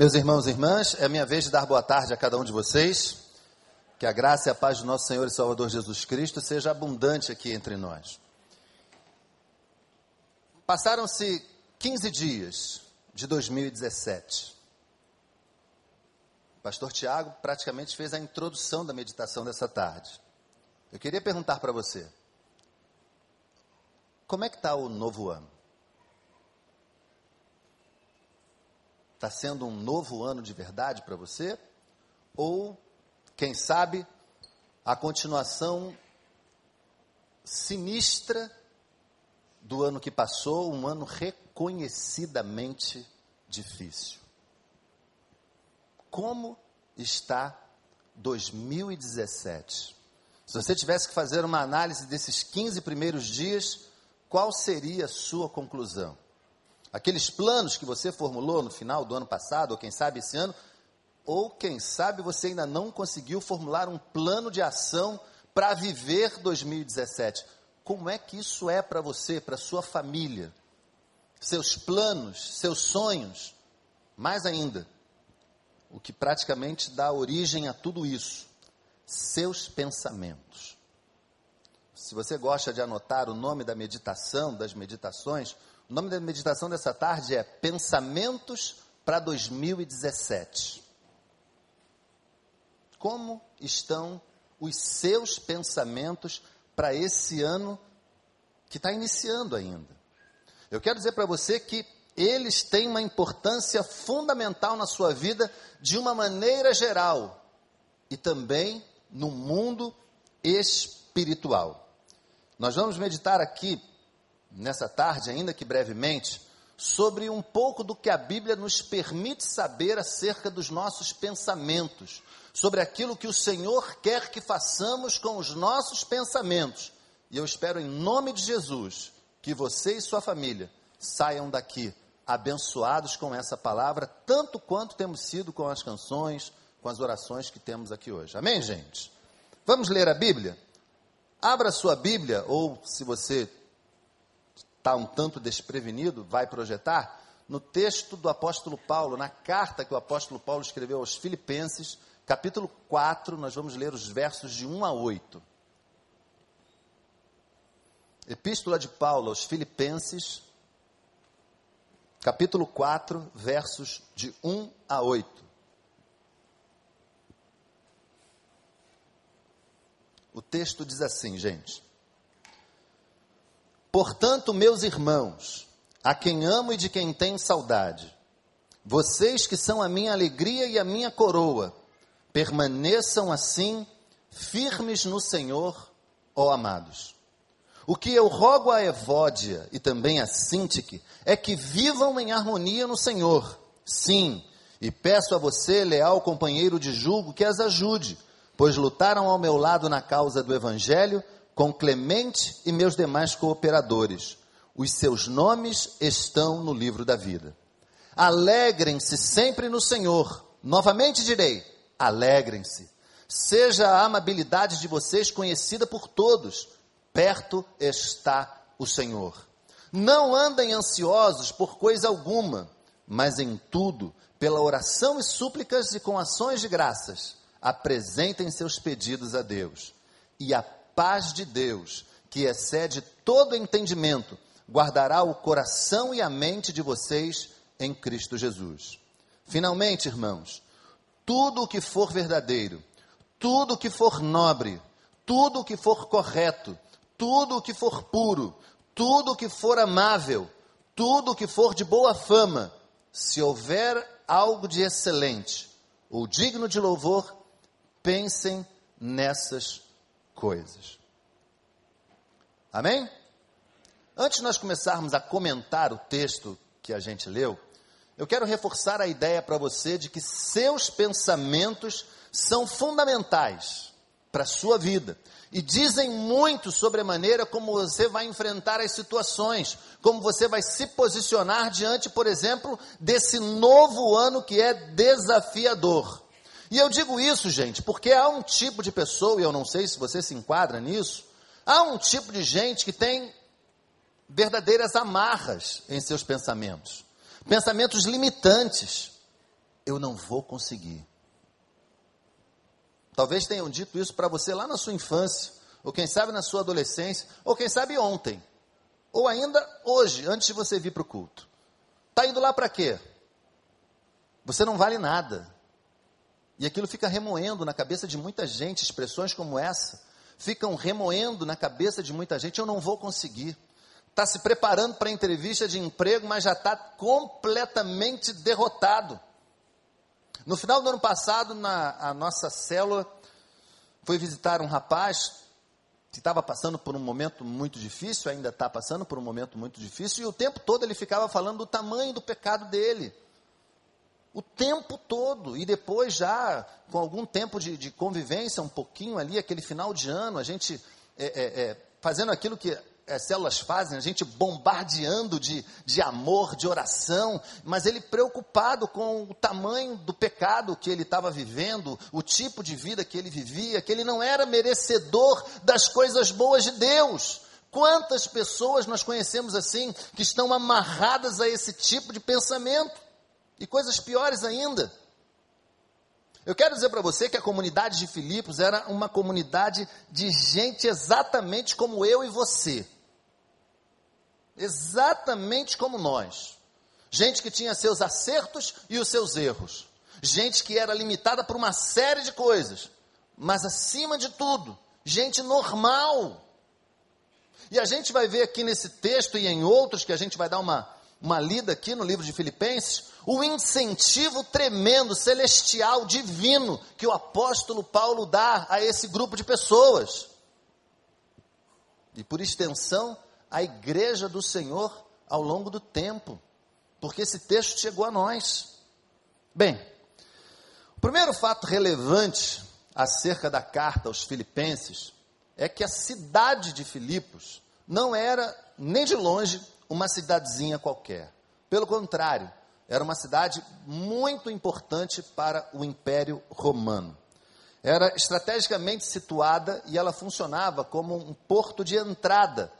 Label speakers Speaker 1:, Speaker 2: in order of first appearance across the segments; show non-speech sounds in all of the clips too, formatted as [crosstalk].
Speaker 1: Meus irmãos e irmãs, é minha vez de dar boa tarde a cada um de vocês. Que a graça e a paz do nosso Senhor e Salvador Jesus Cristo seja abundante aqui entre nós. Passaram-se 15 dias de 2017. O pastor Tiago praticamente fez a introdução da meditação dessa tarde. Eu queria perguntar para você: como é que está o novo ano? Está sendo um novo ano de verdade para você? Ou, quem sabe, a continuação sinistra do ano que passou, um ano reconhecidamente difícil. Como está 2017? Se você tivesse que fazer uma análise desses 15 primeiros dias, qual seria a sua conclusão? Aqueles planos que você formulou no final do ano passado, ou quem sabe esse ano, ou quem sabe você ainda não conseguiu formular um plano de ação para viver 2017. Como é que isso é para você, para sua família? Seus planos, seus sonhos, mais ainda, o que praticamente dá origem a tudo isso, seus pensamentos. Se você gosta de anotar o nome da meditação, das meditações, o nome da meditação dessa tarde é Pensamentos para 2017. Como estão os seus pensamentos para esse ano que está iniciando ainda? Eu quero dizer para você que eles têm uma importância fundamental na sua vida de uma maneira geral e também no mundo espiritual. Nós vamos meditar aqui nessa tarde, ainda que brevemente, sobre um pouco do que a Bíblia nos permite saber acerca dos nossos pensamentos, sobre aquilo que o Senhor quer que façamos com os nossos pensamentos. E eu espero, em nome de Jesus, que você e sua família saiam daqui abençoados com essa palavra, tanto quanto temos sido com as canções, com as orações que temos aqui hoje. Amém, gente? Vamos ler a Bíblia? Abra sua Bíblia, ou se você está um tanto desprevenido, vai projetar, no texto do apóstolo Paulo, na carta que o apóstolo Paulo escreveu aos Filipenses, capítulo 4, nós vamos ler os versos de 1 a 8. Epístola de Paulo aos Filipenses, capítulo 4, versos de 1 a 8. O texto diz assim, gente: Portanto, meus irmãos, a quem amo e de quem tenho saudade, vocês que são a minha alegria e a minha coroa, permaneçam assim, firmes no Senhor, ó amados. O que eu rogo a Evódia e também a Sintique é que vivam em harmonia no Senhor. Sim, e peço a você, leal companheiro de julgo, que as ajude, pois lutaram ao meu lado na causa do Evangelho com Clemente e meus demais cooperadores. Os seus nomes estão no livro da vida. Alegrem-se sempre no Senhor. Novamente direi: alegrem-se. Seja a amabilidade de vocês conhecida por todos. Perto está o Senhor. Não andem ansiosos por coisa alguma, mas em tudo, pela oração e súplicas e com ações de graças, apresentem seus pedidos a Deus. E a paz de Deus, que excede todo entendimento, guardará o coração e a mente de vocês em Cristo Jesus. Finalmente, irmãos, tudo o que for verdadeiro, tudo o que for nobre, tudo o que for correto, tudo o que for puro, tudo o que for amável, tudo o que for de boa fama, se houver algo de excelente ou digno de louvor, pensem nessas coisas. Amém? Antes de nós começarmos a comentar o texto que a gente leu, eu quero reforçar a ideia para você de que seus pensamentos são fundamentais para a sua vida e dizem muito sobre a maneira como você vai enfrentar as situações, como você vai se posicionar diante, por exemplo, desse novo ano que é desafiador. E eu digo isso, gente, porque há um tipo de pessoa, e eu não sei se você se enquadra nisso, há um tipo de gente que tem verdadeiras amarras em seus pensamentos, pensamentos limitantes. eu não vou conseguir. Talvez tenham dito isso para você lá na sua infância, ou quem sabe na sua adolescência, ou quem sabe ontem, ou ainda hoje, antes de você vir para o culto. Está indo lá para quê? Você não vale nada. E aquilo fica remoendo na cabeça de muita gente, expressões como essa, ficam remoendo na cabeça de muita gente, eu não vou conseguir. Está se preparando para a entrevista de emprego, mas já está completamente derrotado. No final do ano passado, na a nossa célula, foi visitar um rapaz que estava passando por um momento muito difícil, ainda está passando por um momento muito difícil, e o tempo todo ele ficava falando do tamanho do pecado dele. O tempo todo. E depois, já com algum tempo de, de convivência, um pouquinho ali, aquele final de ano, a gente é, é, é, fazendo aquilo que as células fazem, a gente bombardeando de, de amor, de oração, mas ele preocupado com o tamanho do pecado que ele estava vivendo, o tipo de vida que ele vivia, que ele não era merecedor das coisas boas de Deus. Quantas pessoas nós conhecemos assim, que estão amarradas a esse tipo de pensamento? E coisas piores ainda. Eu quero dizer para você que a comunidade de Filipos era uma comunidade de gente exatamente como eu e você exatamente como nós. Gente que tinha seus acertos e os seus erros. Gente que era limitada por uma série de coisas. Mas acima de tudo, gente normal. E a gente vai ver aqui nesse texto e em outros que a gente vai dar uma, uma lida aqui no livro de Filipenses, o incentivo tremendo, celestial, divino, que o apóstolo Paulo dá a esse grupo de pessoas. E por extensão, a igreja do Senhor ao longo do tempo, porque esse texto chegou a nós. Bem, o primeiro fato relevante acerca da carta aos Filipenses é que a cidade de Filipos não era nem de longe uma cidadezinha qualquer. Pelo contrário, era uma cidade muito importante para o Império Romano. Era estrategicamente situada e ela funcionava como um porto de entrada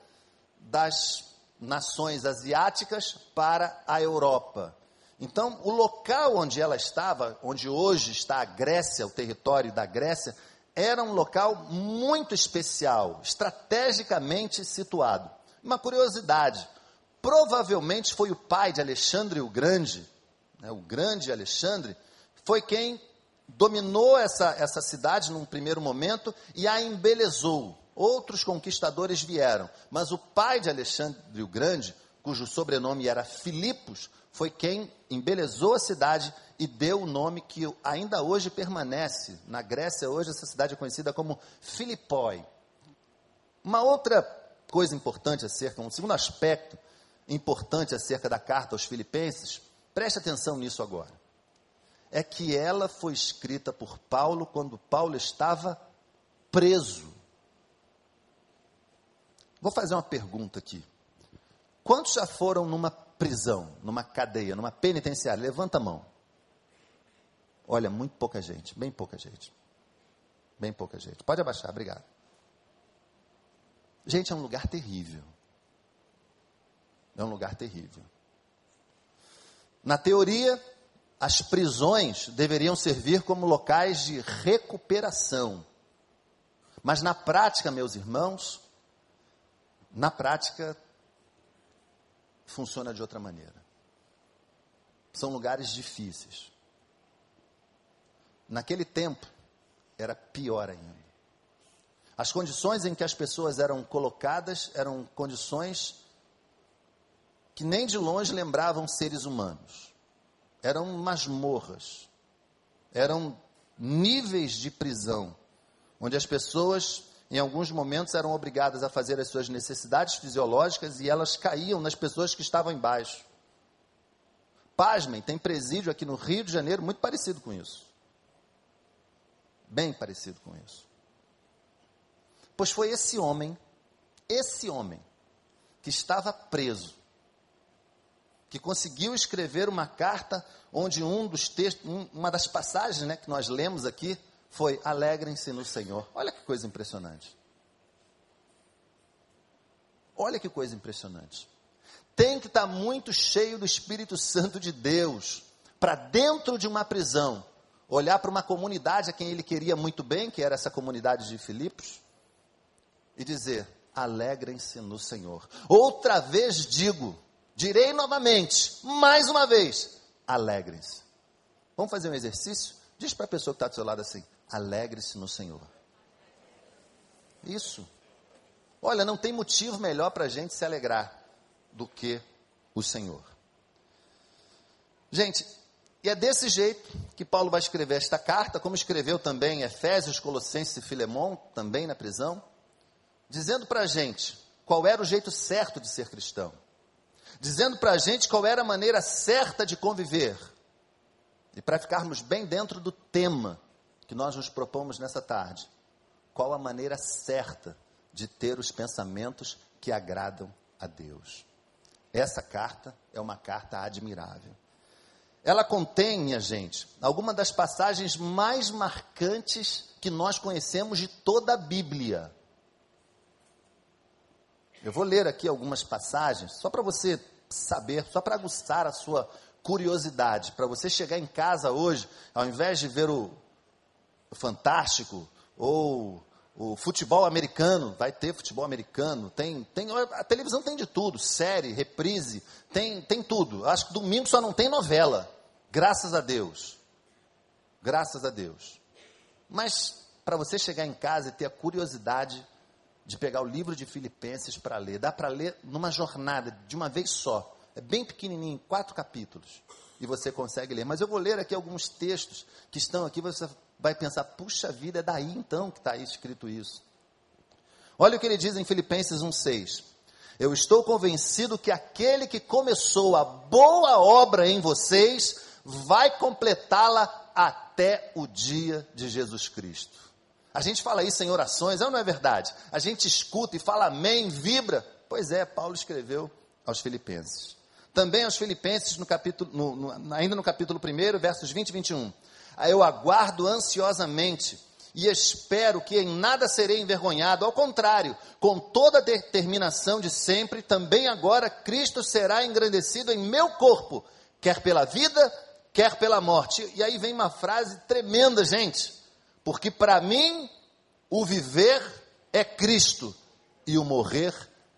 Speaker 1: das nações asiáticas para a Europa. Então, o local onde ela estava, onde hoje está a Grécia, o território da Grécia, era um local muito especial, estrategicamente situado. Uma curiosidade: provavelmente foi o pai de Alexandre o Grande, né, o grande Alexandre, foi quem dominou essa, essa cidade num primeiro momento e a embelezou outros conquistadores vieram, mas o pai de Alexandre o Grande, cujo sobrenome era Filipos, foi quem embelezou a cidade e deu o nome que ainda hoje permanece. Na Grécia, hoje, essa cidade é conhecida como Filipói. Uma outra coisa importante acerca, um segundo aspecto importante acerca da carta aos Filipenses, preste atenção nisso agora. É que ela foi escrita por Paulo quando Paulo estava preso. Vou fazer uma pergunta aqui. Quantos já foram numa prisão, numa cadeia, numa penitenciária? Levanta a mão. Olha, muito pouca gente, bem pouca gente. Bem pouca gente. Pode abaixar, obrigado. Gente, é um lugar terrível. É um lugar terrível. Na teoria, as prisões deveriam servir como locais de recuperação. Mas na prática, meus irmãos, na prática, funciona de outra maneira. São lugares difíceis. Naquele tempo, era pior ainda. As condições em que as pessoas eram colocadas eram condições que nem de longe lembravam seres humanos. Eram masmorras, eram níveis de prisão, onde as pessoas em alguns momentos eram obrigadas a fazer as suas necessidades fisiológicas e elas caíam nas pessoas que estavam embaixo. Pasmem, tem presídio aqui no Rio de Janeiro muito parecido com isso. Bem parecido com isso. Pois foi esse homem, esse homem, que estava preso, que conseguiu escrever uma carta onde um dos textos, uma das passagens né, que nós lemos aqui, foi: alegrem-se no Senhor. Olha que coisa impressionante. Olha que coisa impressionante. Tem que estar muito cheio do Espírito Santo de Deus para dentro de uma prisão, olhar para uma comunidade a quem ele queria muito bem, que era essa comunidade de Filipos, e dizer: alegrem-se no Senhor. Outra vez digo, direi novamente, mais uma vez, alegrem-se. Vamos fazer um exercício? Diz para a pessoa que está do seu lado assim: alegre-se no Senhor. Isso. Olha, não tem motivo melhor para a gente se alegrar do que o Senhor. Gente, e é desse jeito que Paulo vai escrever esta carta, como escreveu também Efésios, Colossenses e Filemão, também na prisão, dizendo para a gente qual era o jeito certo de ser cristão, dizendo para a gente qual era a maneira certa de conviver. E para ficarmos bem dentro do tema que nós nos propomos nessa tarde, qual a maneira certa de ter os pensamentos que agradam a Deus. Essa carta é uma carta admirável. Ela contém, minha gente, algumas das passagens mais marcantes que nós conhecemos de toda a Bíblia. Eu vou ler aqui algumas passagens, só para você saber, só para aguçar a sua curiosidade, para você chegar em casa hoje, ao invés de ver o, Fantástico ou o futebol americano, vai ter futebol americano, tem, tem, a televisão tem de tudo, série, reprise, tem, tem tudo. Acho que domingo só não tem novela, graças a Deus. Graças a Deus. Mas para você chegar em casa e ter a curiosidade de pegar o livro de Filipenses para ler, dá para ler numa jornada, de uma vez só. É bem pequenininho, quatro capítulos, e você consegue ler. Mas eu vou ler aqui alguns textos que estão aqui, você vai pensar, puxa vida, é daí então que está escrito isso. Olha o que ele diz em Filipenses 1,6. Eu estou convencido que aquele que começou a boa obra em vocês vai completá-la até o dia de Jesus Cristo. A gente fala isso em orações, ou não é verdade? A gente escuta e fala amém, vibra. Pois é, Paulo escreveu aos Filipenses. Também aos Filipenses, no capítulo, no, no, ainda no capítulo 1, versos 20 e 21 eu aguardo ansiosamente e espero que em nada serei envergonhado. Ao contrário, com toda a determinação de sempre, também agora Cristo será engrandecido em meu corpo, quer pela vida, quer pela morte. E aí vem uma frase tremenda, gente. Porque para mim, o viver é Cristo e o morrer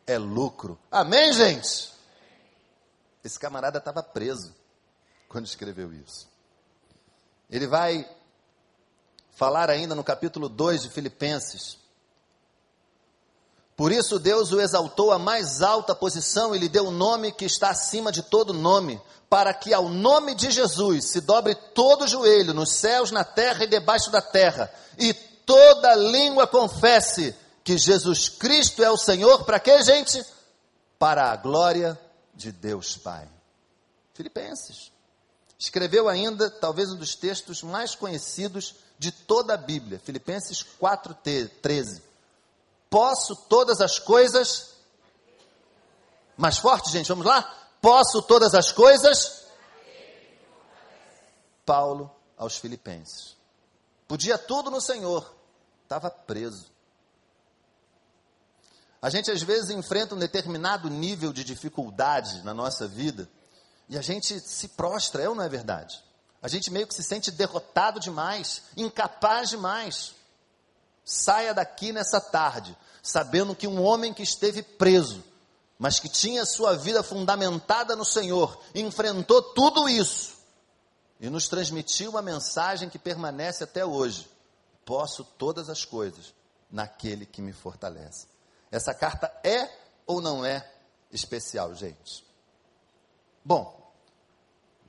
Speaker 1: é lucro. Amém, gente? Esse camarada estava preso quando escreveu isso. Ele vai falar ainda no capítulo 2 de Filipenses. Por isso Deus o exaltou à mais alta posição e lhe deu o um nome que está acima de todo nome, para que ao nome de Jesus se dobre todo o joelho nos céus, na terra e debaixo da terra, e toda língua confesse que Jesus Cristo é o Senhor, para quê, gente? Para a glória de Deus Pai. Filipenses. Escreveu ainda, talvez um dos textos mais conhecidos de toda a Bíblia, Filipenses 4:13. Posso todas as coisas mais forte, gente, vamos lá? Posso todas as coisas Paulo aos Filipenses. Podia tudo no Senhor, estava preso. A gente às vezes enfrenta um determinado nível de dificuldade na nossa vida e a gente se prostra, é ou não é verdade? A gente meio que se sente derrotado demais, incapaz demais. Saia daqui nessa tarde, sabendo que um homem que esteve preso, mas que tinha sua vida fundamentada no Senhor, enfrentou tudo isso e nos transmitiu uma mensagem que permanece até hoje. Posso todas as coisas naquele que me fortalece. Essa carta é ou não é especial, gente? Bom,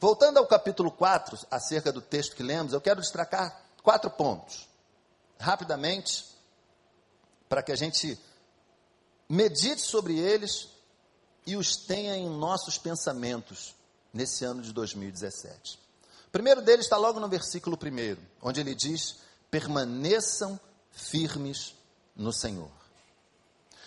Speaker 1: Voltando ao capítulo 4, acerca do texto que lemos, eu quero destacar quatro pontos, rapidamente, para que a gente medite sobre eles e os tenha em nossos pensamentos nesse ano de 2017. O primeiro deles está logo no versículo 1, onde ele diz: permaneçam firmes no Senhor.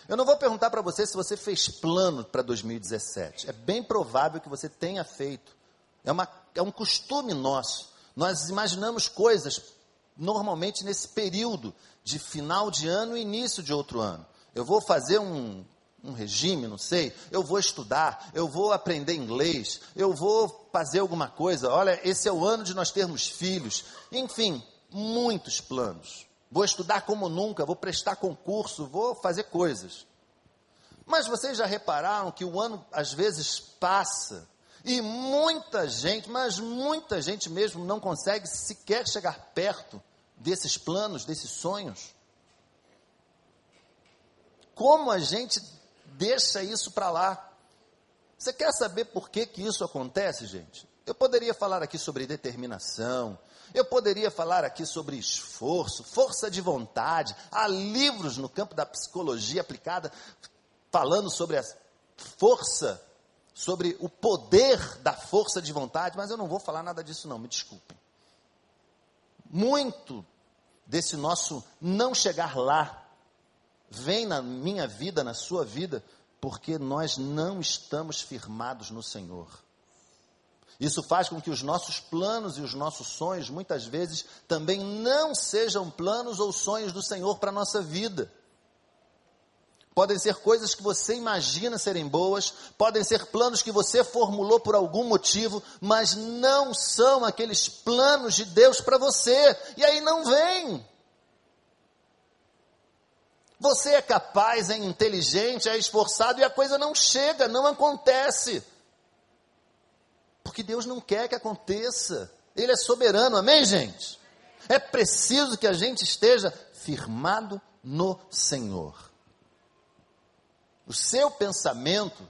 Speaker 1: Eu não vou perguntar para você se você fez plano para 2017. É bem provável que você tenha feito. É, uma, é um costume nosso. Nós imaginamos coisas normalmente nesse período de final de ano e início de outro ano. Eu vou fazer um, um regime, não sei, eu vou estudar, eu vou aprender inglês, eu vou fazer alguma coisa. Olha, esse é o ano de nós termos filhos. Enfim, muitos planos. Vou estudar como nunca, vou prestar concurso, vou fazer coisas. Mas vocês já repararam que o ano às vezes passa e muita gente, mas muita gente mesmo não consegue sequer chegar perto desses planos, desses sonhos? Como a gente deixa isso para lá? Você quer saber por que, que isso acontece, gente? Eu poderia falar aqui sobre determinação, eu poderia falar aqui sobre esforço, força de vontade. Há livros no campo da psicologia aplicada falando sobre a força, sobre o poder da força de vontade, mas eu não vou falar nada disso, não, me desculpem. Muito desse nosso não chegar lá vem na minha vida, na sua vida, porque nós não estamos firmados no Senhor. Isso faz com que os nossos planos e os nossos sonhos, muitas vezes, também não sejam planos ou sonhos do Senhor para a nossa vida. Podem ser coisas que você imagina serem boas, podem ser planos que você formulou por algum motivo, mas não são aqueles planos de Deus para você, e aí não vem. Você é capaz, é inteligente, é esforçado e a coisa não chega, não acontece. Porque Deus não quer que aconteça. Ele é soberano, amém, gente? É preciso que a gente esteja firmado no Senhor. O seu pensamento,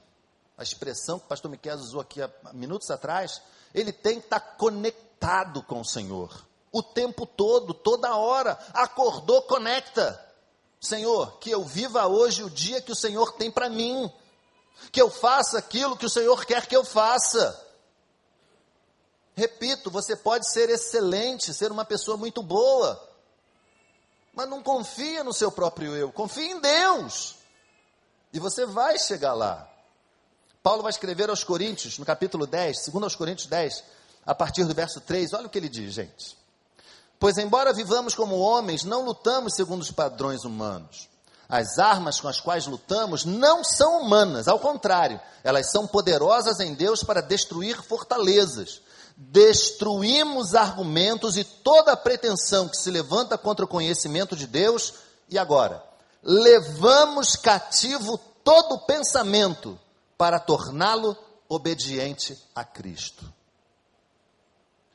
Speaker 1: a expressão que o pastor Miquel usou aqui há minutos atrás, ele tem que estar conectado com o Senhor. O tempo todo, toda hora. Acordou, conecta. Senhor, que eu viva hoje o dia que o Senhor tem para mim, que eu faça aquilo que o Senhor quer que eu faça. Repito, você pode ser excelente, ser uma pessoa muito boa, mas não confia no seu próprio eu, confia em Deus, e você vai chegar lá. Paulo vai escrever aos Coríntios, no capítulo 10, segundo aos Coríntios 10, a partir do verso 3, olha o que ele diz, gente. Pois, embora vivamos como homens, não lutamos segundo os padrões humanos. As armas com as quais lutamos não são humanas, ao contrário, elas são poderosas em Deus para destruir fortalezas. Destruímos argumentos e toda pretensão que se levanta contra o conhecimento de Deus. E agora? Levamos cativo todo pensamento para torná-lo obediente a Cristo.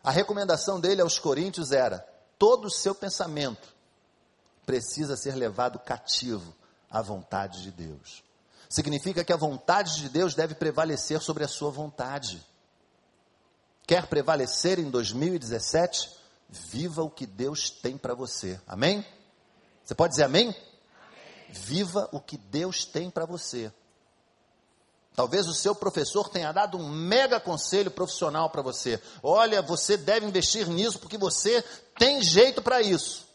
Speaker 1: A recomendação dele aos coríntios era: todo o seu pensamento precisa ser levado cativo à vontade de Deus. Significa que a vontade de Deus deve prevalecer sobre a sua vontade. Quer prevalecer em 2017? Viva o que Deus tem para você. Amém? Você pode dizer amém? Viva o que Deus tem para você. Talvez o seu professor tenha dado um mega conselho profissional para você. Olha, você deve investir nisso porque você tem jeito para isso.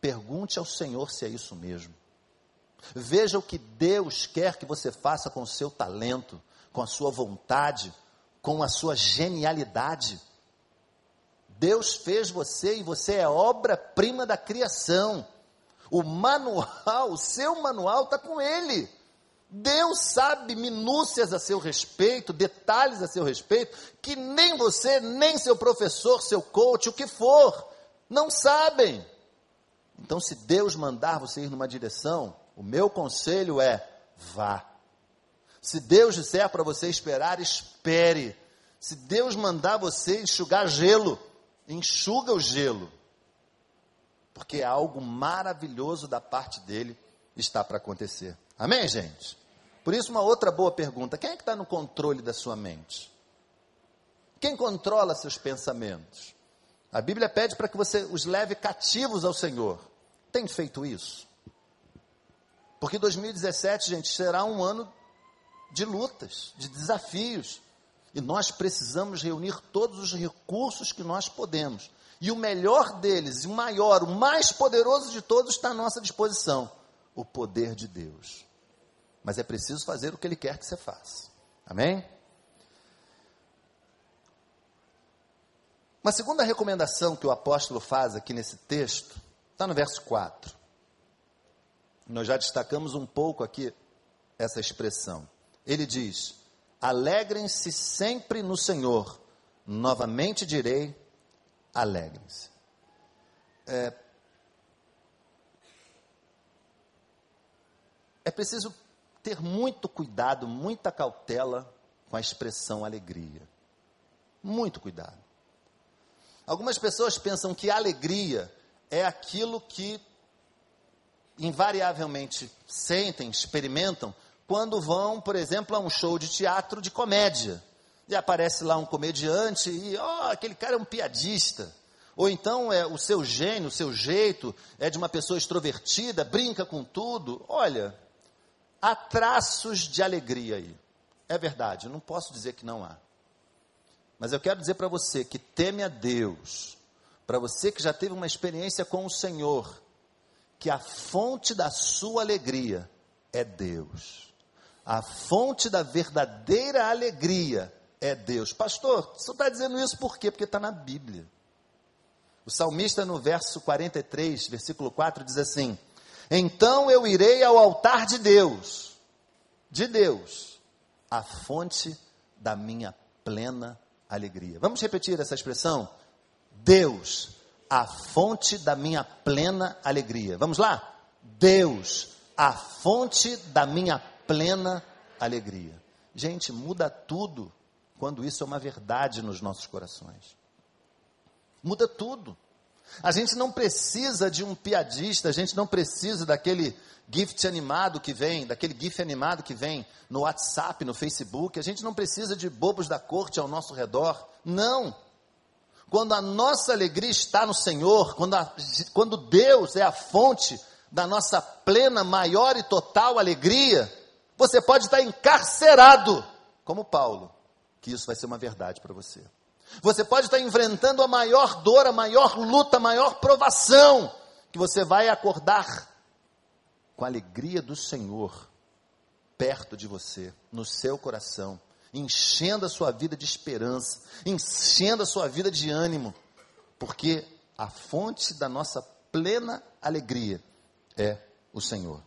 Speaker 1: Pergunte ao Senhor se é isso mesmo. Veja o que Deus quer que você faça com o seu talento, com a sua vontade, com a sua genialidade. Deus fez você e você é obra-prima da criação. O manual, o seu manual está com Ele. Deus sabe minúcias a seu respeito, detalhes a seu respeito, que nem você, nem seu professor, seu coach, o que for, não sabem. Então, se Deus mandar você ir numa direção, o meu conselho é: vá. Se Deus disser para você esperar, espere. Se Deus mandar você enxugar gelo, enxuga o gelo. Porque algo maravilhoso da parte dele está para acontecer. Amém, gente? Por isso, uma outra boa pergunta: quem é que está no controle da sua mente? Quem controla seus pensamentos? A Bíblia pede para que você os leve cativos ao Senhor. Tem feito isso? Porque 2017, gente, será um ano de lutas, de desafios. E nós precisamos reunir todos os recursos que nós podemos. E o melhor deles, o maior, o mais poderoso de todos está à nossa disposição: o poder de Deus mas é preciso fazer o que Ele quer que você faça. Amém? Uma segunda recomendação que o apóstolo faz aqui nesse texto está no verso 4. Nós já destacamos um pouco aqui essa expressão. Ele diz: Alegrem-se sempre no Senhor. Novamente direi: alegrem-se. É, é preciso ter muito cuidado, muita cautela com a expressão alegria. Muito cuidado. Algumas pessoas pensam que alegria é aquilo que invariavelmente sentem, experimentam, quando vão, por exemplo, a um show de teatro de comédia. E aparece lá um comediante e, ó, oh, aquele cara é um piadista. Ou então é o seu gênio, o seu jeito é de uma pessoa extrovertida, brinca com tudo. Olha, há traços de alegria aí. É verdade, não posso dizer que não há. Mas eu quero dizer para você que teme a Deus, para você que já teve uma experiência com o Senhor, que a fonte da sua alegria é Deus. A fonte da verdadeira alegria é Deus. Pastor, você está dizendo isso por quê? Porque está na Bíblia. O salmista, no verso 43, versículo 4, diz assim: Então eu irei ao altar de Deus, de Deus, a fonte da minha plena alegria. Vamos repetir essa expressão? Deus, a fonte da minha plena alegria. Vamos lá? Deus, a fonte da minha plena alegria. Gente, muda tudo quando isso é uma verdade nos nossos corações. Muda tudo. A gente não precisa de um piadista, a gente não precisa daquele gift animado que vem, daquele gif animado que vem no WhatsApp, no Facebook, a gente não precisa de bobos da corte ao nosso redor. Não. Quando a nossa alegria está no Senhor, quando, a, quando Deus é a fonte da nossa plena, maior e total alegria, você pode estar encarcerado, como Paulo, que isso vai ser uma verdade para você. Você pode estar enfrentando a maior dor, a maior luta, a maior provação, que você vai acordar com a alegria do Senhor perto de você, no seu coração enchendo a sua vida de esperança, enchendo a sua vida de ânimo, porque a fonte da nossa plena alegria é o Senhor.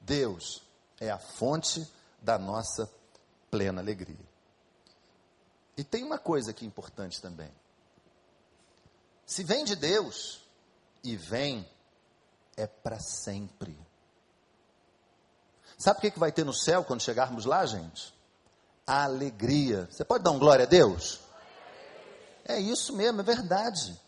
Speaker 1: Deus é a fonte da nossa plena alegria. E tem uma coisa aqui importante também. Se vem de Deus e vem, é para sempre. Sabe o que, que vai ter no céu quando chegarmos lá, gente? alegria. Você pode dar um glória a Deus? É isso mesmo, é verdade.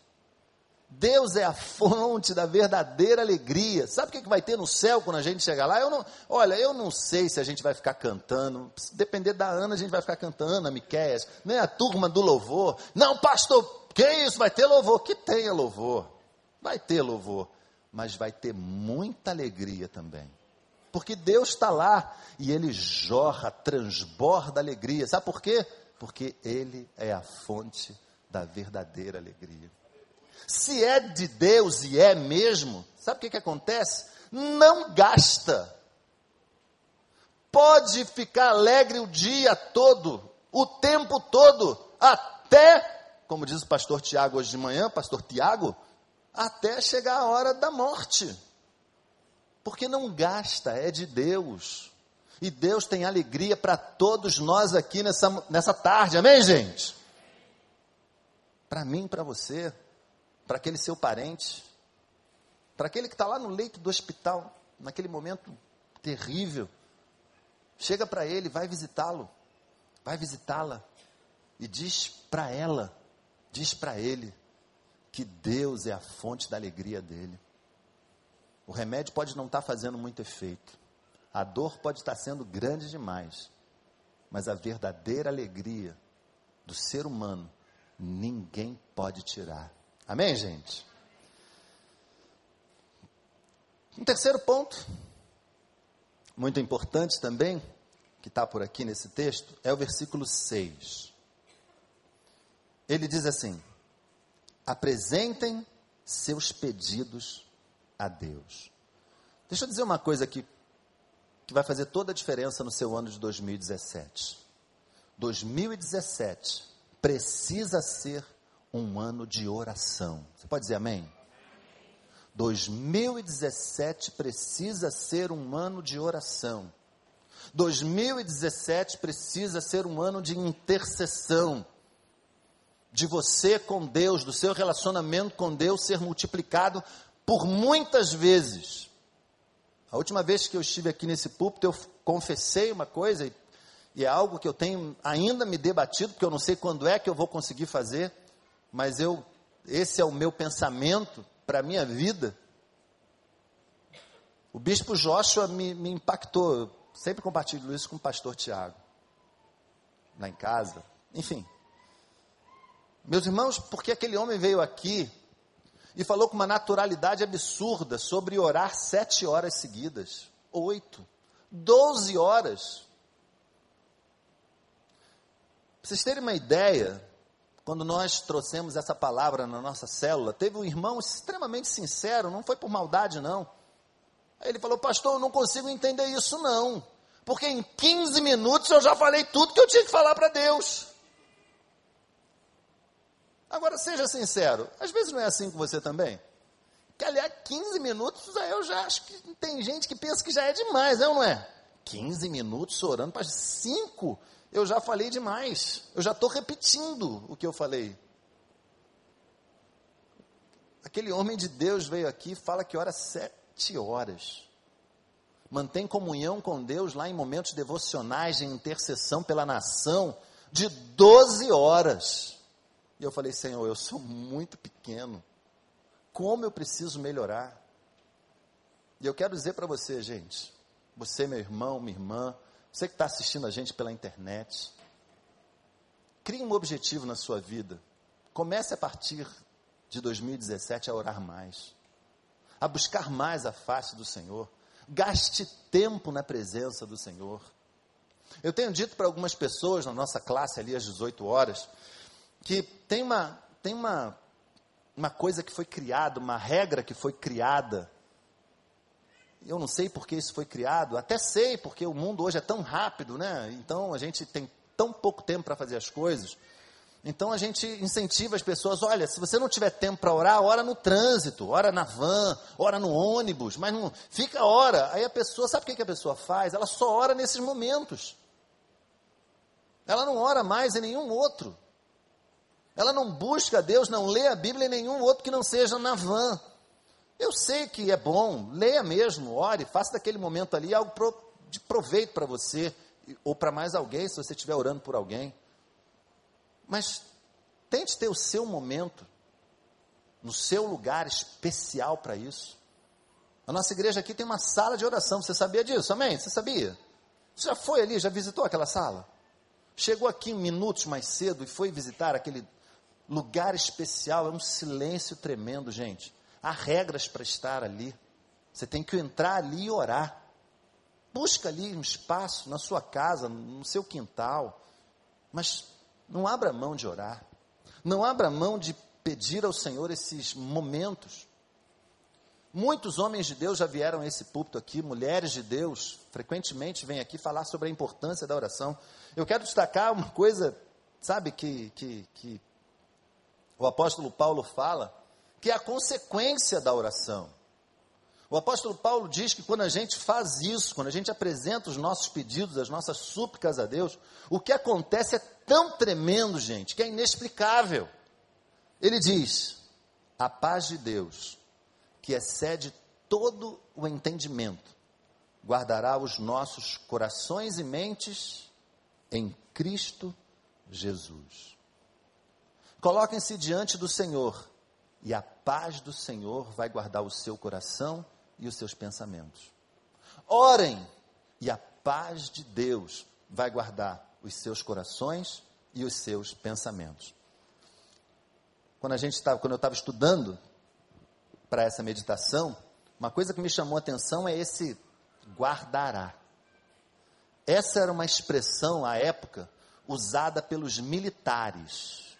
Speaker 1: Deus é a fonte da verdadeira alegria. Sabe o que vai ter no céu quando a gente chegar lá? Eu não, olha, eu não sei se a gente vai ficar cantando. Se depender da Ana, a gente vai ficar cantando, a Miquéias, nem a turma do louvor. Não, pastor, que isso? Vai ter louvor? Que tenha louvor. Vai ter louvor. Mas vai ter muita alegria também. Porque Deus está lá e ele jorra, transborda alegria. Sabe por quê? Porque ele é a fonte da verdadeira alegria. Se é de Deus e é mesmo, sabe o que, que acontece? Não gasta. Pode ficar alegre o dia todo, o tempo todo, até, como diz o pastor Tiago hoje de manhã, pastor Tiago, até chegar a hora da morte. Porque não gasta, é de Deus. E Deus tem alegria para todos nós aqui nessa, nessa tarde, amém, gente? Para mim, para você, para aquele seu parente, para aquele que está lá no leito do hospital, naquele momento terrível. Chega para ele, vai visitá-lo, vai visitá-la e diz para ela, diz para ele, que Deus é a fonte da alegria dele. O remédio pode não estar tá fazendo muito efeito. A dor pode estar tá sendo grande demais. Mas a verdadeira alegria do ser humano, ninguém pode tirar. Amém, gente? Um terceiro ponto, muito importante também, que está por aqui nesse texto, é o versículo 6. Ele diz assim: apresentem seus pedidos a Deus. Deixa eu dizer uma coisa aqui que vai fazer toda a diferença no seu ano de 2017. 2017 precisa ser um ano de oração. Você pode dizer amém? 2017 precisa ser um ano de oração. 2017 precisa ser um ano de intercessão. De você com Deus, do seu relacionamento com Deus ser multiplicado por muitas vezes. A última vez que eu estive aqui nesse púlpito, eu confessei uma coisa, e, é algo que eu tenho ainda me debatido, porque eu não sei quando é que eu vou conseguir fazer, mas eu, esse é o meu pensamento para a minha vida. O bispo Joshua me, me impactou, eu sempre compartilho isso com o pastor Tiago, lá em casa, enfim. Meus irmãos, porque aquele homem veio aqui e falou com uma naturalidade absurda sobre orar sete horas seguidas, oito, doze horas. Para vocês terem uma ideia, quando nós trouxemos essa palavra na nossa célula, teve um irmão extremamente sincero, não foi por maldade não. Aí ele falou, pastor, eu não consigo entender isso não, porque em 15 minutos eu já falei tudo que eu tinha que falar para Deus. Agora, seja sincero, às vezes não é assim com você também? Que, aliás, 15 minutos eu já acho que tem gente que pensa que já é demais, não é? 15 minutos orando para 5, eu já falei demais. Eu já estou repetindo o que eu falei. Aquele homem de Deus veio aqui e fala que ora sete horas. Mantém comunhão com Deus lá em momentos devocionais de intercessão pela nação de 12 horas. E eu falei, Senhor, eu sou muito pequeno. Como eu preciso melhorar? E eu quero dizer para você, gente, você, meu irmão, minha irmã, você que está assistindo a gente pela internet, crie um objetivo na sua vida. Comece a partir de 2017 a orar mais, a buscar mais a face do Senhor. Gaste tempo na presença do Senhor. Eu tenho dito para algumas pessoas na nossa classe ali às 18 horas, que tem uma, tem uma, uma coisa que foi criada, uma regra que foi criada. Eu não sei por que isso foi criado, até sei, porque o mundo hoje é tão rápido, né? Então a gente tem tão pouco tempo para fazer as coisas. Então a gente incentiva as pessoas, olha, se você não tiver tempo para orar, ora no trânsito, ora na van, ora no ônibus, mas não fica hora. Aí a pessoa, sabe o que, que a pessoa faz? Ela só ora nesses momentos. Ela não ora mais em nenhum outro. Ela não busca Deus, não lê a Bíblia em nenhum outro que não seja na van. Eu sei que é bom, leia mesmo, ore, faça daquele momento ali algo de proveito para você, ou para mais alguém, se você estiver orando por alguém. Mas tente ter o seu momento, no seu lugar especial para isso. A nossa igreja aqui tem uma sala de oração, você sabia disso? Amém? Você sabia? Você já foi ali, já visitou aquela sala? Chegou aqui minutos mais cedo e foi visitar aquele lugar especial, é um silêncio tremendo, gente. Há regras para estar ali. Você tem que entrar ali e orar. Busca ali um espaço na sua casa, no seu quintal. Mas não abra mão de orar. Não abra mão de pedir ao Senhor esses momentos. Muitos homens de Deus já vieram a esse púlpito aqui, mulheres de Deus, frequentemente vêm aqui falar sobre a importância da oração. Eu quero destacar uma coisa, sabe, que, que, que o apóstolo Paulo fala que é a consequência da oração. O apóstolo Paulo diz que quando a gente faz isso, quando a gente apresenta os nossos pedidos, as nossas súplicas a Deus, o que acontece é tão tremendo, gente, que é inexplicável. Ele diz: a paz de Deus, que excede todo o entendimento, guardará os nossos corações e mentes em Cristo Jesus. Coloquem-se diante do Senhor, e a paz do Senhor vai guardar o seu coração e os seus pensamentos. Orem, e a paz de Deus vai guardar os seus corações e os seus pensamentos. Quando a gente estava, quando eu estava estudando para essa meditação, uma coisa que me chamou a atenção é esse guardará. Essa era uma expressão à época usada pelos militares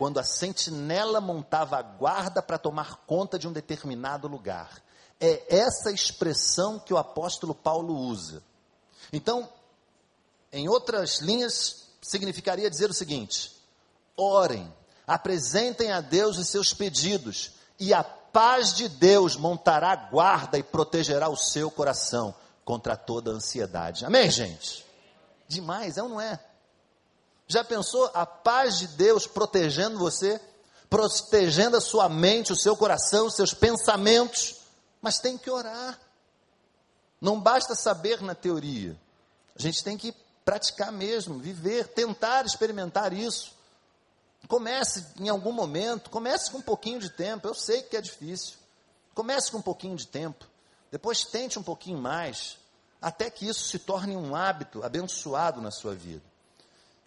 Speaker 1: quando a sentinela montava a guarda para tomar conta de um determinado lugar. É essa expressão que o apóstolo Paulo usa. Então, em outras linhas, significaria dizer o seguinte: orem, apresentem a Deus os seus pedidos, e a paz de Deus montará guarda e protegerá o seu coração. contra toda ansiedade. Amém, gente? Demais, é ou não é? Já pensou a paz de Deus protegendo você, protegendo a sua mente, o seu coração, os seus pensamentos? Mas tem que orar. Não basta saber na teoria. A gente tem que praticar mesmo, viver, tentar experimentar isso. Comece em algum momento, comece com um pouquinho de tempo. Eu sei que é difícil. Comece com um pouquinho de tempo. Depois tente um pouquinho mais, até que isso se torne um hábito abençoado na sua vida.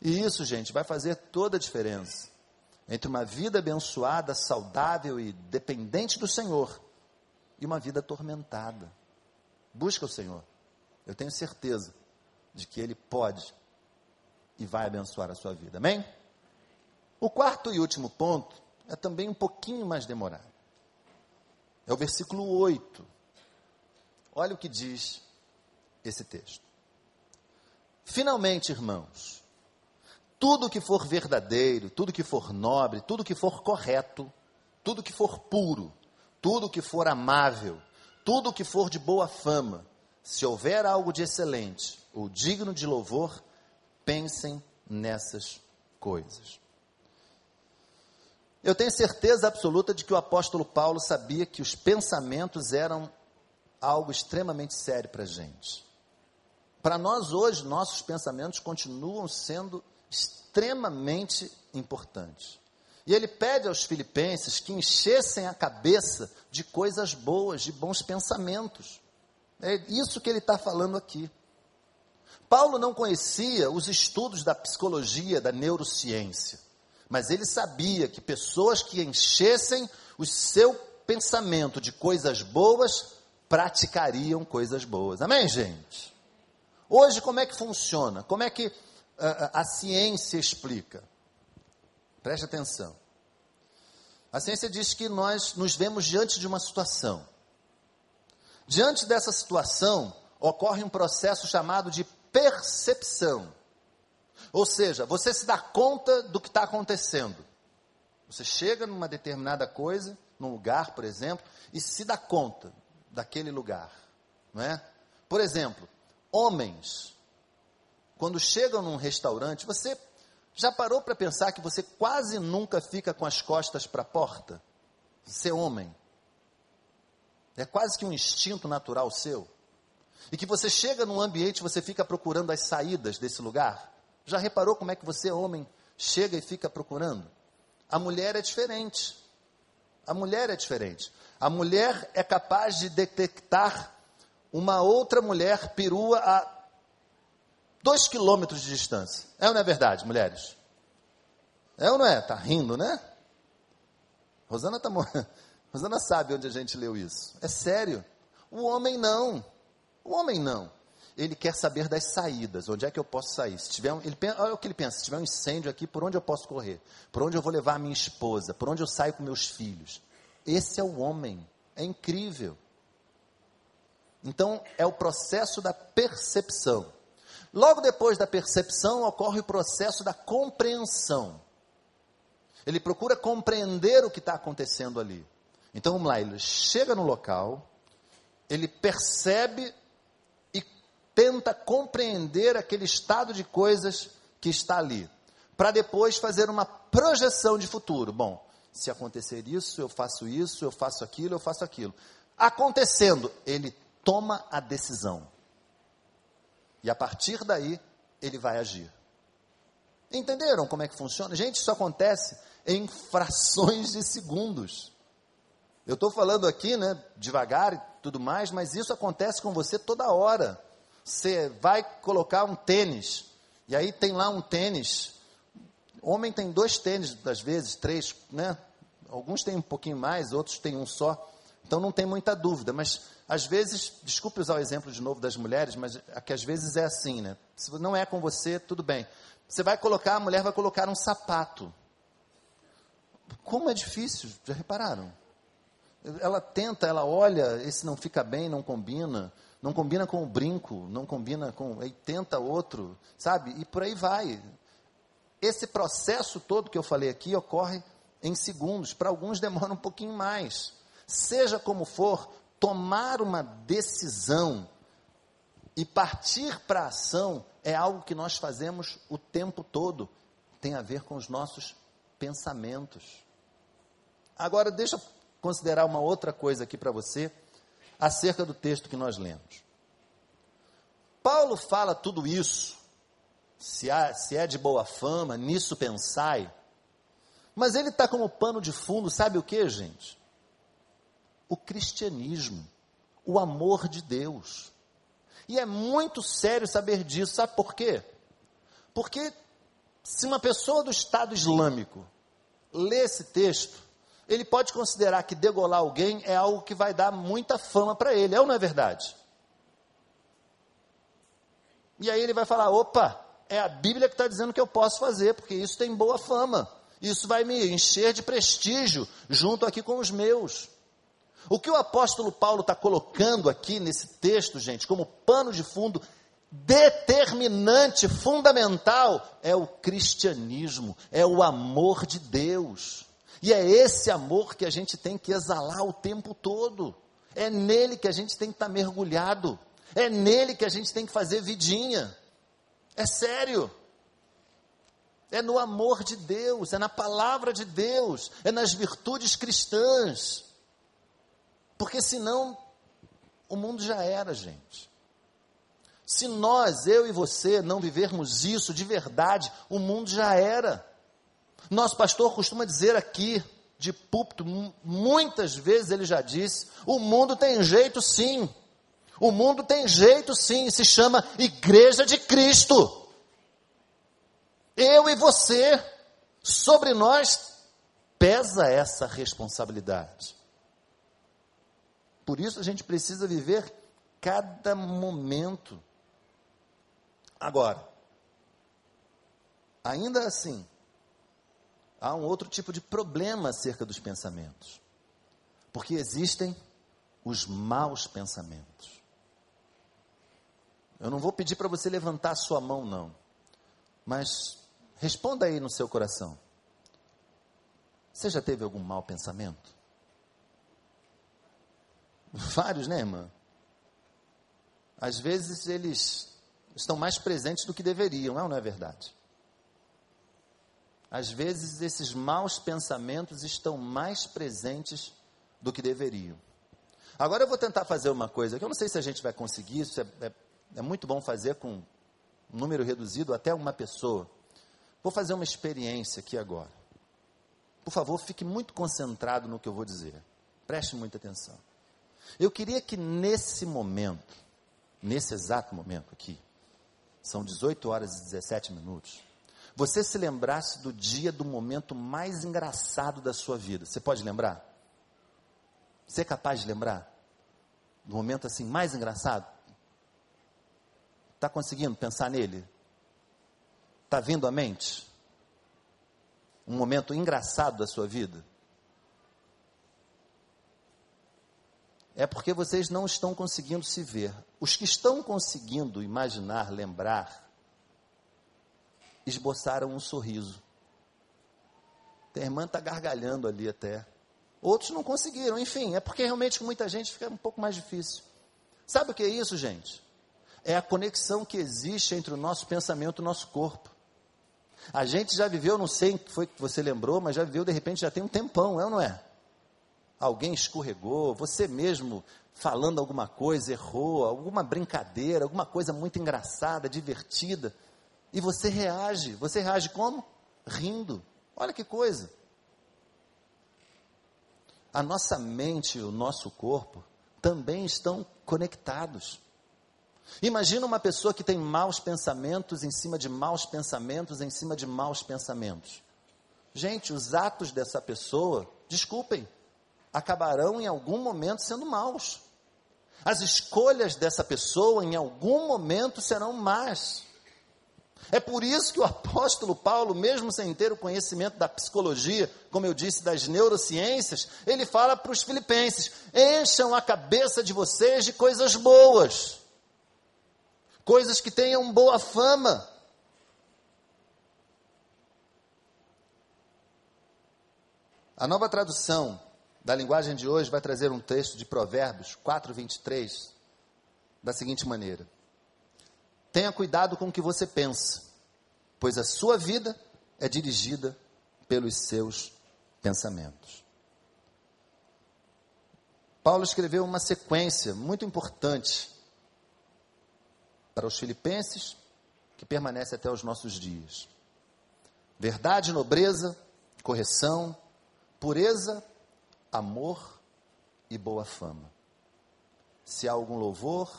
Speaker 1: E isso, gente, vai fazer toda a diferença entre uma vida abençoada, saudável e dependente do Senhor e uma vida atormentada. Busca o Senhor. Eu tenho certeza de que Ele pode e vai abençoar a sua vida. Amém? O quarto e último ponto é também um pouquinho mais demorado. É o versículo 8. Olha o que diz esse texto. Finalmente, irmãos, tudo que for verdadeiro, tudo que for nobre, tudo que for correto, tudo que for puro, tudo que for amável, tudo que for de boa fama, se houver algo de excelente ou digno de louvor, pensem nessas coisas. Eu tenho certeza absoluta de que o apóstolo Paulo sabia que os pensamentos eram algo extremamente sério para a gente. Para nós hoje, nossos pensamentos continuam sendo extremamente importantes. E ele pede aos filipenses que enchessem a cabeça de coisas boas, de bons pensamentos. É isso que ele está falando aqui. Paulo não conhecia os estudos da psicologia, da neurociência mas ele sabia que pessoas que enchessem o seu pensamento de coisas boas praticariam coisas boas. Amém, gente? Hoje, como é que funciona? Como é que uh, a ciência explica? Preste atenção. A ciência diz que nós nos vemos diante de uma situação. Diante dessa situação, ocorre um processo chamado de percepção. Ou seja, você se dá conta do que está acontecendo. Você chega numa determinada coisa, num lugar, por exemplo, e se dá conta daquele lugar, não é? Por exemplo, homens, quando chegam num restaurante, você já parou para pensar que você quase nunca fica com as costas para a porta? Ser homem. É quase que um instinto natural seu. E que você chega num ambiente, você fica procurando as saídas desse lugar. Já reparou como é que você, homem, chega e fica procurando? A mulher é diferente. A mulher é diferente. A mulher é capaz de detectar uma outra mulher perua a dois quilômetros de distância. É ou não é verdade, mulheres? É ou não é? Tá rindo, né? Rosana tá [laughs] Rosana sabe onde a gente leu isso. É sério. O homem não. O homem não ele quer saber das saídas, onde é que eu posso sair. Se tiver um, ele, olha o que ele pensa, se tiver um incêndio aqui, por onde eu posso correr? Por onde eu vou levar a minha esposa? Por onde eu saio com meus filhos? Esse é o homem, é incrível. Então, é o processo da percepção. Logo depois da percepção, ocorre o processo da compreensão. Ele procura compreender o que está acontecendo ali. Então, vamos lá, ele chega no local, ele percebe tenta compreender aquele estado de coisas que está ali, para depois fazer uma projeção de futuro. Bom, se acontecer isso, eu faço isso, eu faço aquilo, eu faço aquilo. Acontecendo, ele toma a decisão. E a partir daí, ele vai agir. Entenderam como é que funciona? Gente, isso acontece em frações de segundos. Eu estou falando aqui, né, devagar e tudo mais, mas isso acontece com você toda hora. Você vai colocar um tênis, e aí tem lá um tênis. Homem tem dois tênis, às vezes, três, né? Alguns têm um pouquinho mais, outros têm um só. Então não tem muita dúvida, mas às vezes, desculpe usar o exemplo de novo das mulheres, mas é às vezes é assim, né? Se não é com você, tudo bem. Você vai colocar, a mulher vai colocar um sapato. Como é difícil, já repararam? Ela tenta, ela olha, esse não fica bem, não combina não combina com o brinco, não combina com. Aí tenta outro, sabe? E por aí vai. Esse processo todo que eu falei aqui ocorre em segundos, para alguns demora um pouquinho mais. Seja como for, tomar uma decisão E partir para a ação é algo que nós fazemos o tempo todo. Tem a ver com os nossos pensamentos. Agora, deixa eu considerar uma outra coisa aqui para você, acerca do texto que nós lemos. Paulo fala tudo isso, se, há, se é de boa fama, nisso pensai, mas ele está como pano de fundo, sabe o que, gente? O cristianismo, o amor de Deus. E é muito sério saber disso, sabe por quê? Porque se uma pessoa do Estado Islâmico lê esse texto, ele pode considerar que degolar alguém é algo que vai dar muita fama para ele, é ou não é verdade? E aí ele vai falar: opa, é a Bíblia que está dizendo que eu posso fazer, porque isso tem boa fama, isso vai me encher de prestígio junto aqui com os meus. O que o apóstolo Paulo está colocando aqui nesse texto, gente, como pano de fundo determinante, fundamental, é o cristianismo, é o amor de Deus. E é esse amor que a gente tem que exalar o tempo todo. É nele que a gente tem que estar tá mergulhado. É nele que a gente tem que fazer vidinha. É sério. É no amor de Deus, é na palavra de Deus, é nas virtudes cristãs. Porque senão o mundo já era, gente. Se nós, eu e você, não vivermos isso de verdade, o mundo já era. Nosso pastor costuma dizer aqui, de púlpito, muitas vezes ele já disse: o mundo tem jeito sim. O mundo tem jeito sim, se chama Igreja de Cristo. Eu e você, sobre nós pesa essa responsabilidade. Por isso a gente precisa viver cada momento. Agora, ainda assim, há um outro tipo de problema acerca dos pensamentos. Porque existem os maus pensamentos. Eu não vou pedir para você levantar a sua mão, não. Mas responda aí no seu coração. Você já teve algum mau pensamento? Vários, né, irmã? Às vezes eles estão mais presentes do que deveriam, é ou não é verdade? Às vezes esses maus pensamentos estão mais presentes do que deveriam. Agora eu vou tentar fazer uma coisa que eu não sei se a gente vai conseguir, isso é, é, é muito bom fazer com um número reduzido, até uma pessoa. Vou fazer uma experiência aqui agora. Por favor, fique muito concentrado no que eu vou dizer. Preste muita atenção. Eu queria que nesse momento, nesse exato momento aqui, são 18 horas e 17 minutos, você se lembrasse do dia do momento mais engraçado da sua vida. Você pode lembrar? Você é capaz de lembrar? Do momento assim mais engraçado? Está conseguindo pensar nele? Está vindo à mente? Um momento engraçado da sua vida? É porque vocês não estão conseguindo se ver. Os que estão conseguindo imaginar, lembrar, esboçaram um sorriso. A irmã está gargalhando ali até. Outros não conseguiram, enfim, é porque realmente com muita gente fica um pouco mais difícil. Sabe o que é isso, gente? É a conexão que existe entre o nosso pensamento e o nosso corpo. A gente já viveu, não sei o que foi que você lembrou, mas já viveu de repente já tem um tempão, é ou não é? Alguém escorregou, você mesmo falando alguma coisa, errou, alguma brincadeira, alguma coisa muito engraçada, divertida, e você reage. Você reage como? Rindo. Olha que coisa. A nossa mente e o nosso corpo também estão conectados. Imagina uma pessoa que tem maus pensamentos em cima de maus pensamentos em cima de maus pensamentos. Gente, os atos dessa pessoa, desculpem, acabarão em algum momento sendo maus. As escolhas dessa pessoa em algum momento serão más. É por isso que o apóstolo Paulo, mesmo sem ter o conhecimento da psicologia, como eu disse, das neurociências, ele fala para os filipenses: encham a cabeça de vocês de coisas boas, coisas que tenham boa fama. A nova tradução da linguagem de hoje vai trazer um texto de Provérbios 4, 23, da seguinte maneira: Tenha cuidado com o que você pensa, pois a sua vida é dirigida pelos seus pensamentos. Paulo escreveu uma sequência muito importante para os filipenses, que permanece até os nossos dias. Verdade, nobreza, correção, pureza, amor e boa fama. Se há algum louvor,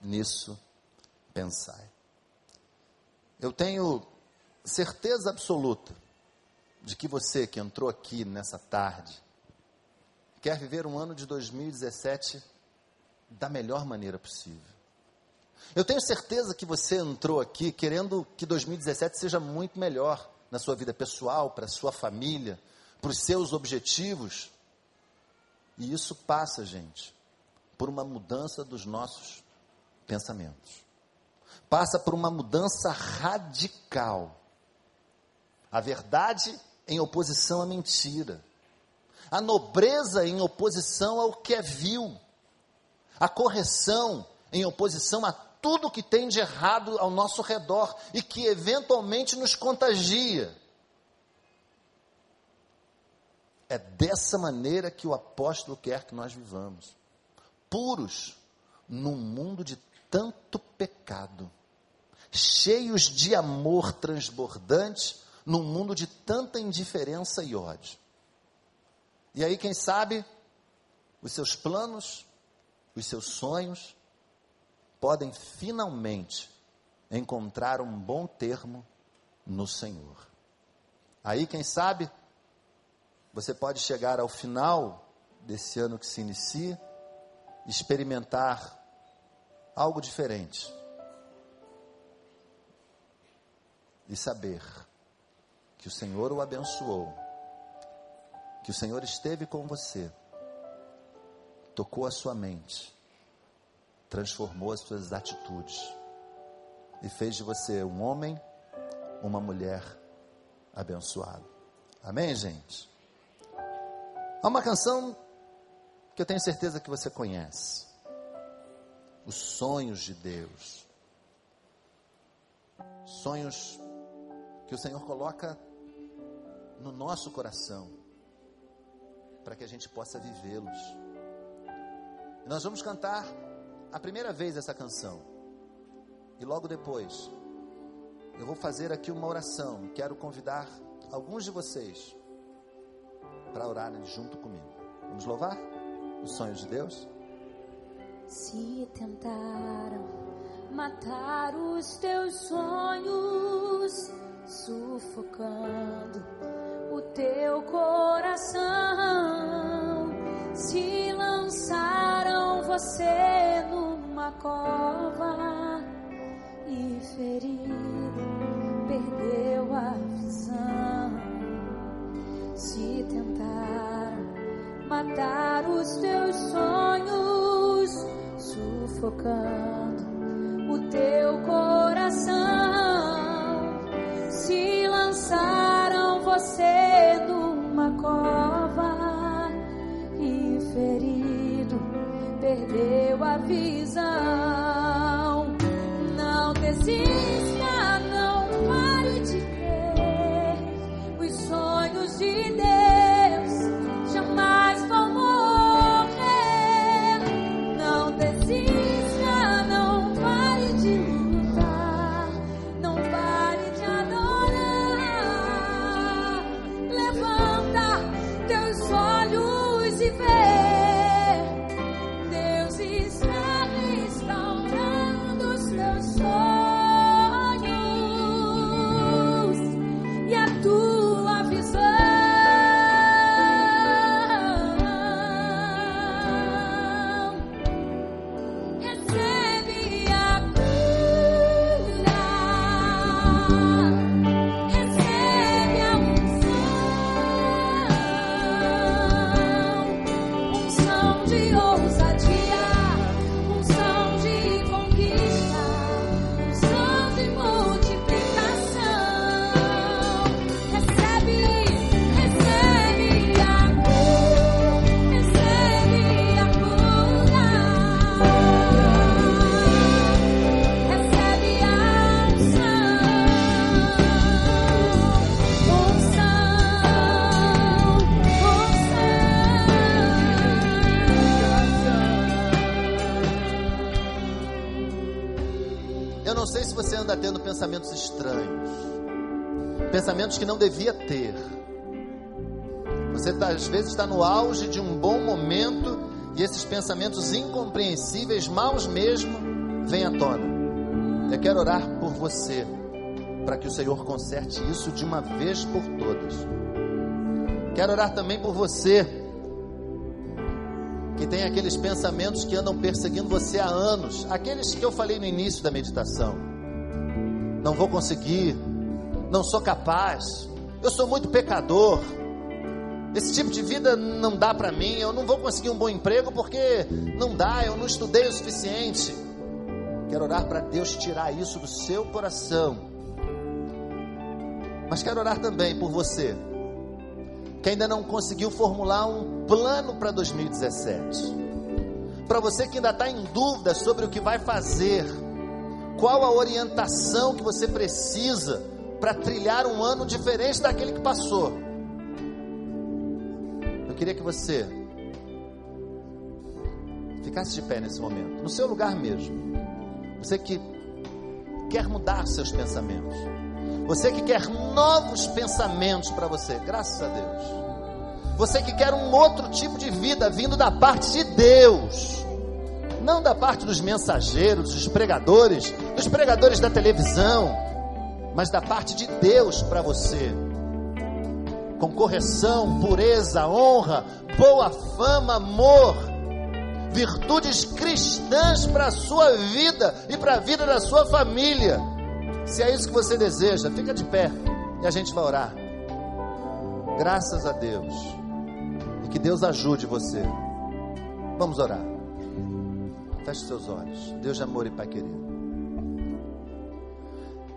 Speaker 1: nisso pensai. Eu tenho certeza absoluta de que você que entrou aqui nessa tarde quer viver um ano de 2017 da melhor maneira possível. Eu tenho certeza que você entrou aqui querendo que 2017 seja muito melhor na sua vida pessoal, para a sua família, para os seus objetivos. E isso passa, gente, por uma mudança dos nossos pensamentos. Passa por uma mudança radical. A verdade em oposição à mentira. A nobreza em oposição ao que é vil. A correção em oposição a tudo que tem de errado ao nosso redor e que eventualmente nos contagia. É dessa maneira que o apóstolo quer que nós vivamos. Puros, num mundo de tanto pecado. Cheios de amor transbordante, num mundo de tanta indiferença e ódio. E aí, quem sabe, os seus planos, os seus sonhos, podem finalmente encontrar um bom termo no Senhor. Aí, quem sabe, você pode chegar ao final desse ano que se inicia, experimentar algo diferente e saber que o Senhor o abençoou, que o Senhor esteve com você, tocou a sua mente, transformou as suas atitudes e fez de você um homem, uma mulher abençoado. Amém, gente? Há uma canção que eu tenho certeza que você conhece. Os sonhos de Deus. Sonhos que o Senhor coloca no nosso coração, para que a gente possa vivê-los. Nós vamos cantar a primeira vez essa canção, e logo depois, eu vou fazer aqui uma oração. Quero convidar alguns de vocês para orarem junto comigo. Vamos louvar os sonhos de Deus?
Speaker 2: Se tentaram matar os teus sonhos, sufocando o teu coração, se lançaram você numa cova e ferido perdeu a visão matar os teus sonhos, sufocando o teu coração, se lançaram você numa cova e ferido perdeu a visão.
Speaker 1: Pensamentos que não devia ter. Você tá, às vezes está no auge de um bom momento e esses pensamentos incompreensíveis, maus mesmo, vêm à tona. Eu quero orar por você, para que o Senhor conserte isso de uma vez por todas. Quero orar também por você, que tem aqueles pensamentos que andam perseguindo você há anos, aqueles que eu falei no início da meditação. Não vou conseguir, não sou capaz, eu sou muito pecador. Esse tipo de vida não dá para mim, eu não vou conseguir um bom emprego porque não dá, eu não estudei o suficiente. Quero orar para Deus tirar isso do seu coração. Mas quero orar também por você, que ainda não conseguiu formular um plano para 2017. Para você que ainda está em dúvida sobre o que vai fazer, qual a orientação que você precisa para trilhar um ano diferente daquele que passou. Eu queria que você ficasse de pé nesse momento, no seu lugar mesmo. Você que quer mudar seus pensamentos. Você que quer novos pensamentos para você, graças a Deus. Você que quer um outro tipo de vida vindo da parte de Deus, não da parte dos mensageiros, dos pregadores, dos pregadores da televisão, mas da parte de Deus para você. Com correção, pureza, honra, boa fama, amor, virtudes cristãs para a sua vida e para a vida da sua família. Se é isso que você deseja, fica de pé e a gente vai orar. Graças a Deus. E que Deus ajude você. Vamos orar. Feche seus olhos. Deus de amor e Pai querido.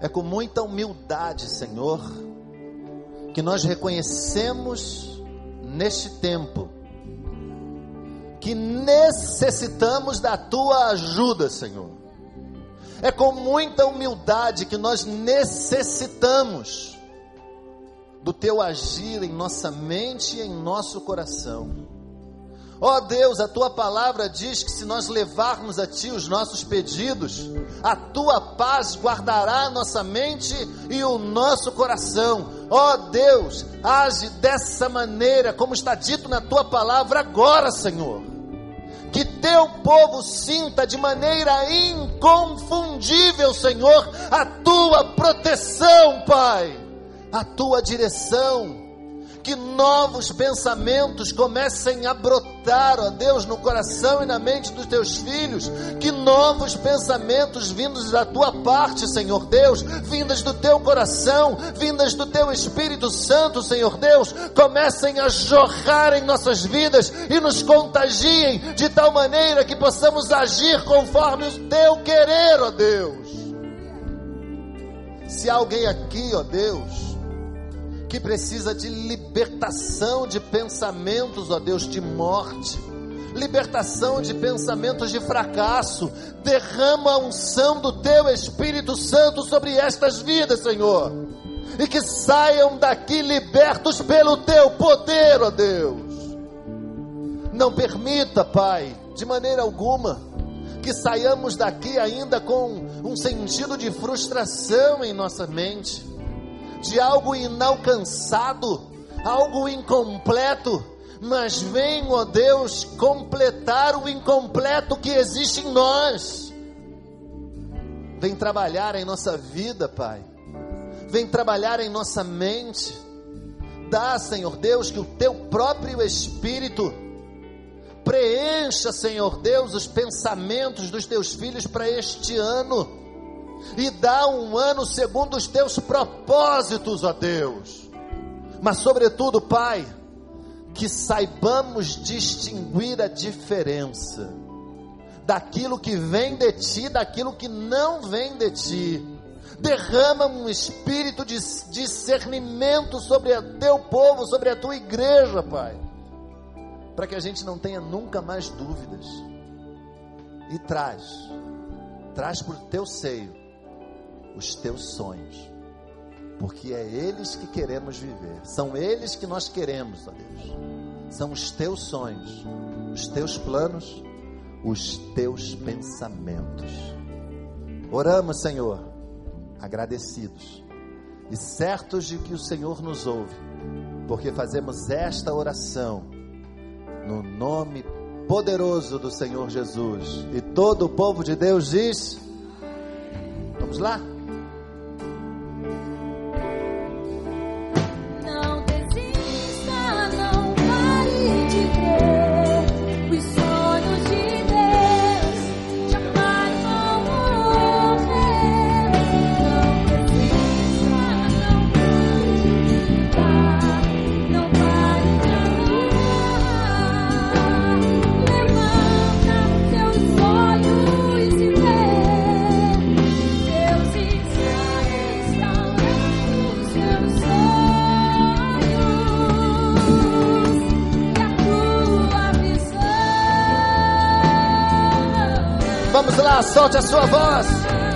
Speaker 1: É com muita humildade, Senhor, que nós reconhecemos neste tempo que necessitamos da tua ajuda, Senhor. É com muita humildade que nós necessitamos do teu agir em nossa mente e em nosso coração. Ó oh Deus, a tua palavra diz que se nós levarmos a ti os nossos pedidos, a tua paz guardará a nossa mente e o nosso coração. Ó oh Deus, age dessa maneira, como está dito na tua palavra agora, Senhor que teu povo sinta de maneira inconfundível, Senhor, a tua proteção, Pai, a tua direção que novos pensamentos comecem a brotar, ó Deus, no coração e na mente dos teus filhos, que novos pensamentos vindos da tua parte, Senhor Deus, vindas do teu coração, vindas do teu Espírito Santo, Senhor Deus, comecem a jorrar em nossas vidas e nos contagiem de tal maneira que possamos agir conforme o teu querer, ó Deus. Se alguém aqui, ó Deus, que precisa de libertação de pensamentos, ó Deus, de morte, libertação de pensamentos de fracasso. Derrama a unção do teu Espírito Santo sobre estas vidas, Senhor, e que saiam daqui libertos pelo teu poder, ó Deus. Não permita, Pai, de maneira alguma, que saiamos daqui ainda com um sentido de frustração em nossa mente de algo inalcançado, algo incompleto, mas vem, ó Deus, completar o incompleto que existe em nós. Vem trabalhar em nossa vida, Pai. Vem trabalhar em nossa mente. Dá, Senhor Deus, que o teu próprio Espírito preencha, Senhor Deus, os pensamentos dos teus filhos para este ano e dá um ano segundo os teus propósitos, ó Deus. Mas, sobretudo, Pai, que saibamos distinguir a diferença daquilo que vem de ti, daquilo que não vem de ti. Derrama um espírito de discernimento sobre o teu povo, sobre a tua igreja, Pai, para que a gente não tenha nunca mais dúvidas. E traz, traz por teu seio os teus sonhos, porque é eles que queremos viver, são eles que nós queremos, ó Deus, são os teus sonhos, os teus planos, os teus pensamentos. Oramos, Senhor,
Speaker 2: agradecidos e certos de que o Senhor nos ouve, porque fazemos esta oração no nome poderoso do Senhor Jesus. E todo o povo de Deus diz: Vamos lá? Vamos lá, solte a sua voz.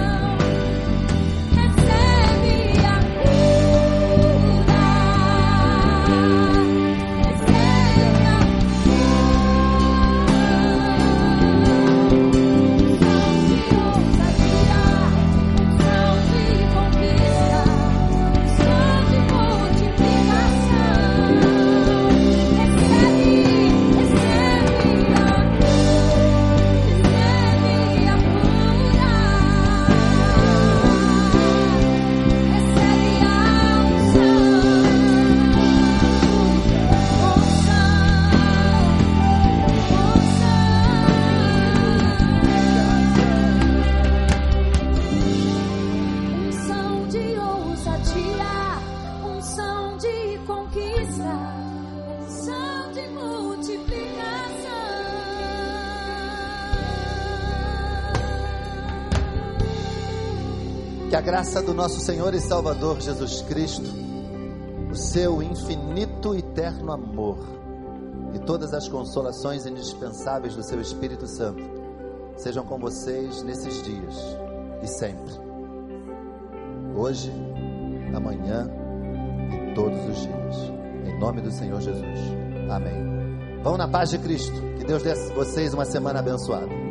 Speaker 2: Graça do nosso Senhor e Salvador Jesus Cristo, o seu infinito e eterno amor e todas as consolações indispensáveis do seu Espírito Santo sejam com vocês nesses dias e sempre. Hoje, amanhã e todos os dias. Em nome do Senhor Jesus. Amém. Vão na paz de Cristo. Que Deus dê a vocês uma semana abençoada.